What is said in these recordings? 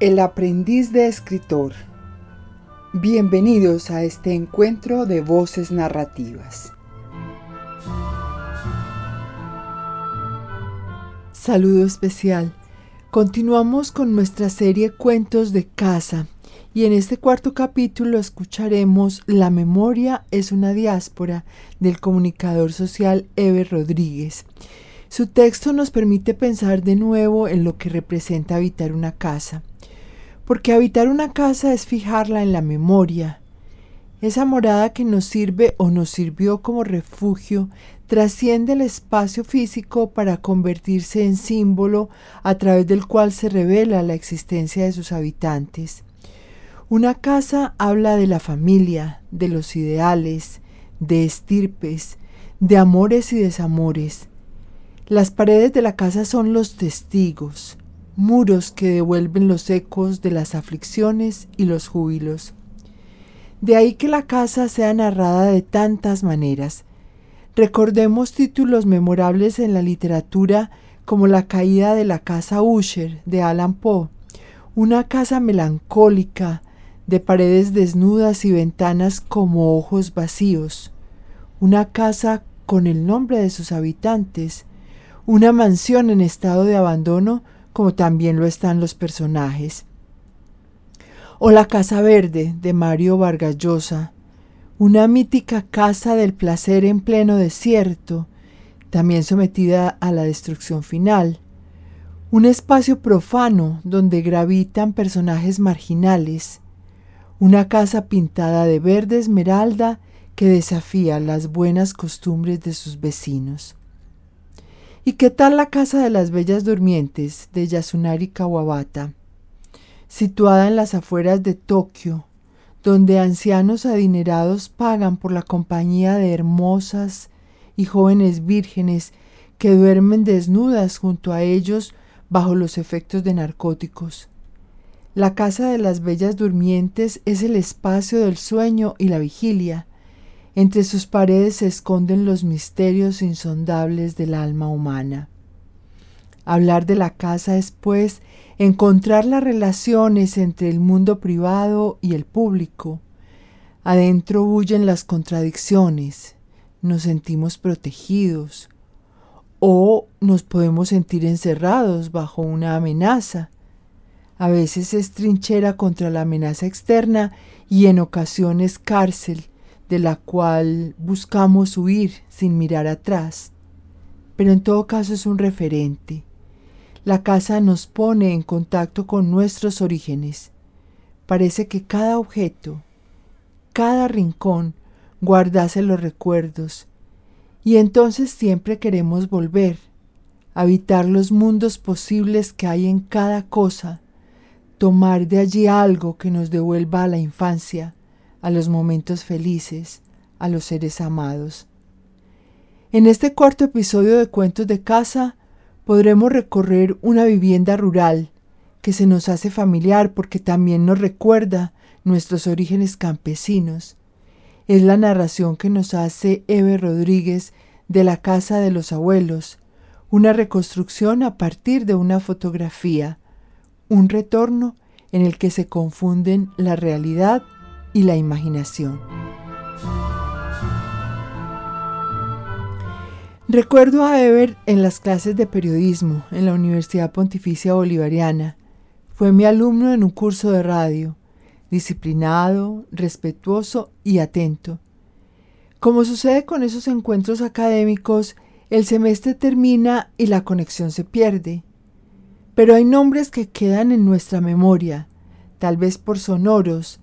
El aprendiz de escritor. Bienvenidos a este encuentro de voces narrativas. Saludo especial. Continuamos con nuestra serie Cuentos de Casa y en este cuarto capítulo escucharemos La memoria es una diáspora del comunicador social Eber Rodríguez. Su texto nos permite pensar de nuevo en lo que representa habitar una casa porque habitar una casa es fijarla en la memoria. Esa morada que nos sirve o nos sirvió como refugio trasciende el espacio físico para convertirse en símbolo a través del cual se revela la existencia de sus habitantes. Una casa habla de la familia, de los ideales, de estirpes, de amores y desamores. Las paredes de la casa son los testigos, muros que devuelven los ecos de las aflicciones y los júbilos. De ahí que la casa sea narrada de tantas maneras. Recordemos títulos memorables en la literatura como La caída de la casa Usher de Alan Poe, una casa melancólica, de paredes desnudas y ventanas como ojos vacíos, una casa con el nombre de sus habitantes, una mansión en estado de abandono como también lo están los personajes. O La Casa Verde de Mario Vargas Llosa, una mítica casa del placer en pleno desierto, también sometida a la destrucción final. Un espacio profano donde gravitan personajes marginales. Una casa pintada de verde esmeralda que desafía las buenas costumbres de sus vecinos. ¿Y qué tal la Casa de las Bellas Durmientes de Yasunari Kawabata? Situada en las afueras de Tokio, donde ancianos adinerados pagan por la compañía de hermosas y jóvenes vírgenes que duermen desnudas junto a ellos bajo los efectos de narcóticos. La casa de las bellas durmientes es el espacio del sueño y la vigilia, entre sus paredes se esconden los misterios insondables del alma humana. Hablar de la casa es, pues, encontrar las relaciones entre el mundo privado y el público. Adentro bullen las contradicciones, nos sentimos protegidos o nos podemos sentir encerrados bajo una amenaza. A veces es trinchera contra la amenaza externa y en ocasiones cárcel de la cual buscamos huir sin mirar atrás, pero en todo caso es un referente. La casa nos pone en contacto con nuestros orígenes. Parece que cada objeto, cada rincón guardase los recuerdos, y entonces siempre queremos volver, habitar los mundos posibles que hay en cada cosa, tomar de allí algo que nos devuelva a la infancia, a los momentos felices, a los seres amados. En este cuarto episodio de Cuentos de Casa podremos recorrer una vivienda rural que se nos hace familiar porque también nos recuerda nuestros orígenes campesinos. Es la narración que nos hace Eve Rodríguez de la casa de los abuelos, una reconstrucción a partir de una fotografía, un retorno en el que se confunden la realidad y la imaginación. Recuerdo a Eber en las clases de periodismo en la Universidad Pontificia Bolivariana. Fue mi alumno en un curso de radio, disciplinado, respetuoso y atento. Como sucede con esos encuentros académicos, el semestre termina y la conexión se pierde. Pero hay nombres que quedan en nuestra memoria, tal vez por sonoros,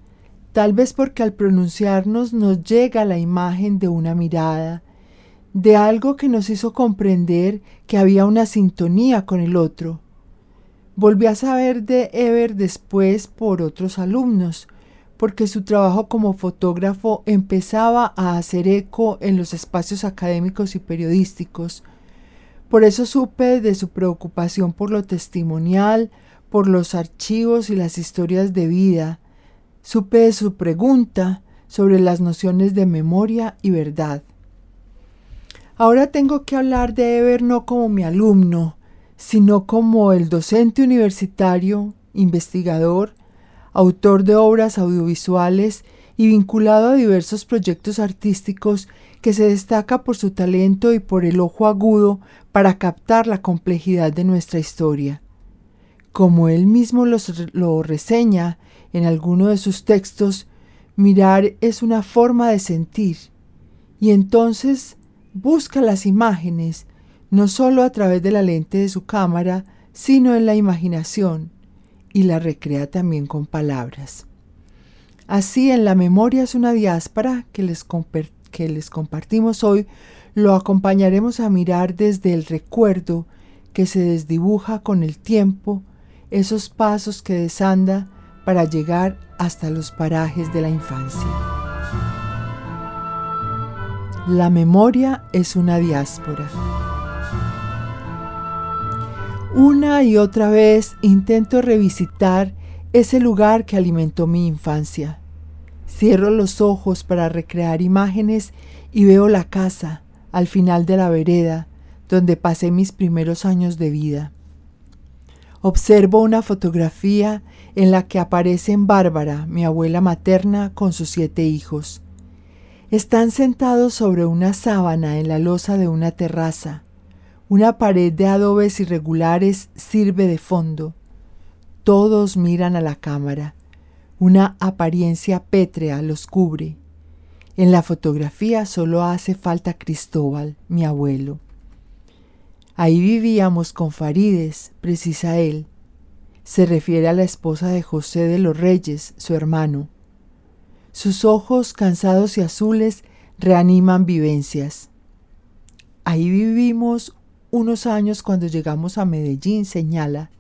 tal vez porque al pronunciarnos nos llega la imagen de una mirada, de algo que nos hizo comprender que había una sintonía con el otro. Volví a saber de Ever después por otros alumnos, porque su trabajo como fotógrafo empezaba a hacer eco en los espacios académicos y periodísticos. Por eso supe de su preocupación por lo testimonial, por los archivos y las historias de vida, Supe de su pregunta sobre las nociones de memoria y verdad. Ahora tengo que hablar de Eber no como mi alumno, sino como el docente universitario investigador, autor de obras audiovisuales y vinculado a diversos proyectos artísticos que se destaca por su talento y por el ojo agudo para captar la complejidad de nuestra historia. Como él mismo lo reseña en alguno de sus textos, mirar es una forma de sentir, y entonces busca las imágenes, no solo a través de la lente de su cámara, sino en la imaginación, y la recrea también con palabras. Así, en la memoria es una diáspora que les, que les compartimos hoy, lo acompañaremos a mirar desde el recuerdo que se desdibuja con el tiempo, esos pasos que desanda para llegar hasta los parajes de la infancia. La memoria es una diáspora. Una y otra vez intento revisitar ese lugar que alimentó mi infancia. Cierro los ojos para recrear imágenes y veo la casa al final de la vereda donde pasé mis primeros años de vida. Observo una fotografía en la que aparecen Bárbara, mi abuela materna, con sus siete hijos. Están sentados sobre una sábana en la losa de una terraza. Una pared de adobes irregulares sirve de fondo. Todos miran a la cámara. Una apariencia pétrea los cubre. En la fotografía solo hace falta Cristóbal, mi abuelo. Ahí vivíamos con Farides, precisa él. Se refiere a la esposa de José de los Reyes, su hermano. Sus ojos cansados y azules reaniman vivencias. Ahí vivimos unos años cuando llegamos a Medellín, señala.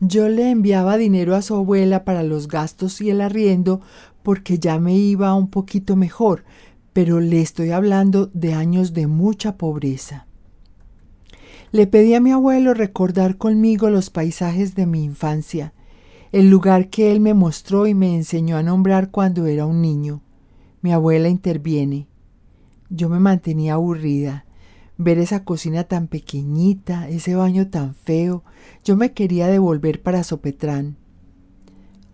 Yo le enviaba dinero a su abuela para los gastos y el arriendo porque ya me iba un poquito mejor, pero le estoy hablando de años de mucha pobreza. Le pedí a mi abuelo recordar conmigo los paisajes de mi infancia, el lugar que él me mostró y me enseñó a nombrar cuando era un niño. Mi abuela interviene. Yo me mantenía aburrida ver esa cocina tan pequeñita, ese baño tan feo, yo me quería devolver para Sopetrán.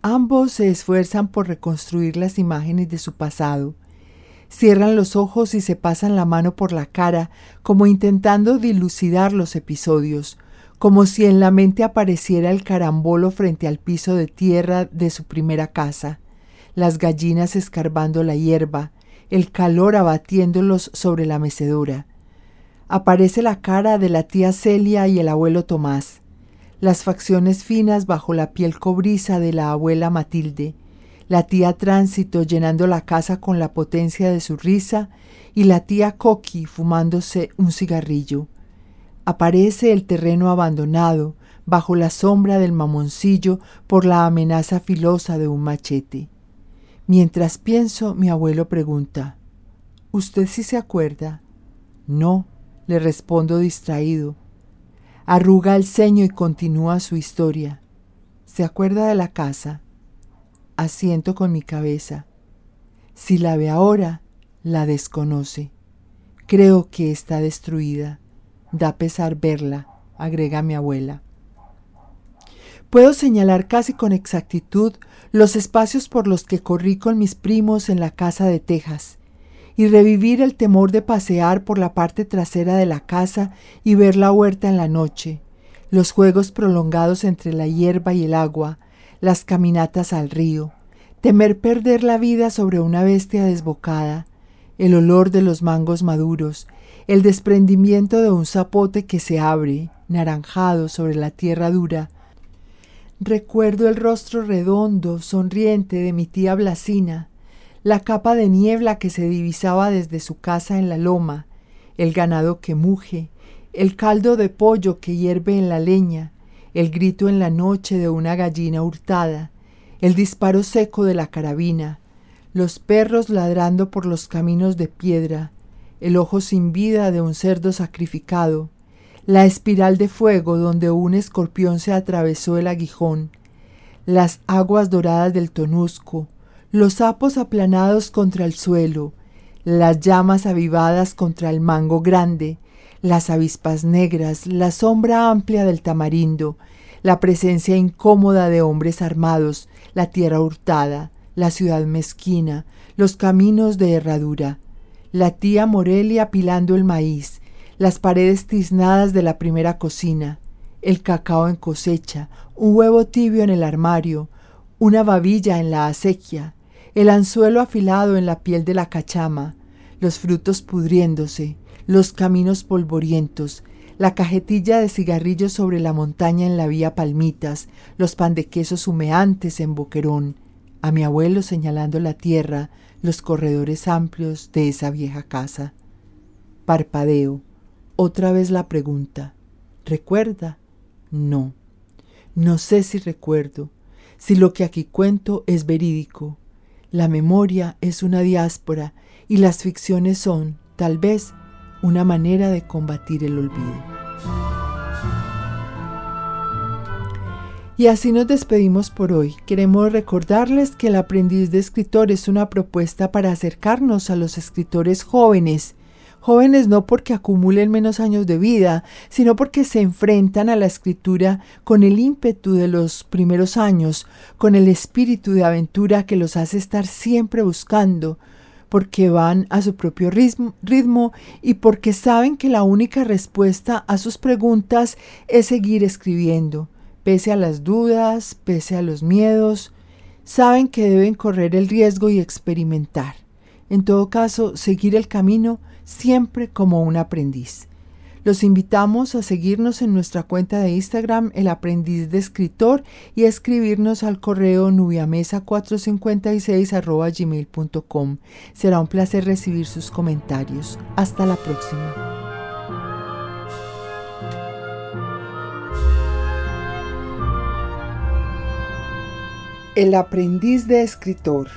Ambos se esfuerzan por reconstruir las imágenes de su pasado. Cierran los ojos y se pasan la mano por la cara, como intentando dilucidar los episodios, como si en la mente apareciera el carambolo frente al piso de tierra de su primera casa, las gallinas escarbando la hierba, el calor abatiéndolos sobre la mecedora. Aparece la cara de la tía Celia y el abuelo Tomás, las facciones finas bajo la piel cobriza de la abuela Matilde, la tía Tránsito llenando la casa con la potencia de su risa y la tía Coqui fumándose un cigarrillo. Aparece el terreno abandonado, bajo la sombra del mamoncillo por la amenaza filosa de un machete. Mientras pienso, mi abuelo pregunta, ¿Usted sí se acuerda? No, le respondo distraído. Arruga el ceño y continúa su historia. ¿Se acuerda de la casa? Asiento con mi cabeza. Si la ve ahora, la desconoce. Creo que está destruida. Da pesar verla, agrega mi abuela. Puedo señalar casi con exactitud los espacios por los que corrí con mis primos en la casa de Texas, y revivir el temor de pasear por la parte trasera de la casa y ver la huerta en la noche, los juegos prolongados entre la hierba y el agua, las caminatas al río, temer perder la vida sobre una bestia desbocada, el olor de los mangos maduros, el desprendimiento de un zapote que se abre, naranjado sobre la tierra dura. Recuerdo el rostro redondo, sonriente de mi tía Blasina, la capa de niebla que se divisaba desde su casa en la loma, el ganado que muge, el caldo de pollo que hierve en la leña, el grito en la noche de una gallina hurtada, el disparo seco de la carabina, los perros ladrando por los caminos de piedra, el ojo sin vida de un cerdo sacrificado, la espiral de fuego donde un escorpión se atravesó el aguijón, las aguas doradas del tonusco, los sapos aplanados contra el suelo, las llamas avivadas contra el mango grande, las avispas negras, la sombra amplia del tamarindo, la presencia incómoda de hombres armados, la tierra hurtada, la ciudad mezquina, los caminos de herradura, la tía Morelia apilando el maíz, las paredes tiznadas de la primera cocina, el cacao en cosecha, un huevo tibio en el armario, una babilla en la acequia, el anzuelo afilado en la piel de la cachama, los frutos pudriéndose, los caminos polvorientos, la cajetilla de cigarrillos sobre la montaña en la vía Palmitas, los pan de quesos humeantes en Boquerón, a mi abuelo señalando la tierra, los corredores amplios de esa vieja casa. Parpadeo. Otra vez la pregunta. ¿Recuerda? No. No sé si recuerdo, si lo que aquí cuento es verídico. La memoria es una diáspora y las ficciones son, tal vez, una manera de combatir el olvido. Y así nos despedimos por hoy. Queremos recordarles que el aprendiz de escritor es una propuesta para acercarnos a los escritores jóvenes. Jóvenes no porque acumulen menos años de vida, sino porque se enfrentan a la escritura con el ímpetu de los primeros años, con el espíritu de aventura que los hace estar siempre buscando, porque van a su propio ritmo, y porque saben que la única respuesta a sus preguntas es seguir escribiendo pese a las dudas, pese a los miedos, saben que deben correr el riesgo y experimentar. En todo caso, seguir el camino siempre como un aprendiz. Los invitamos a seguirnos en nuestra cuenta de Instagram, El Aprendiz de Escritor, y a escribirnos al correo nubiamesa456 gmail.com. Será un placer recibir sus comentarios. Hasta la próxima. El aprendiz de escritor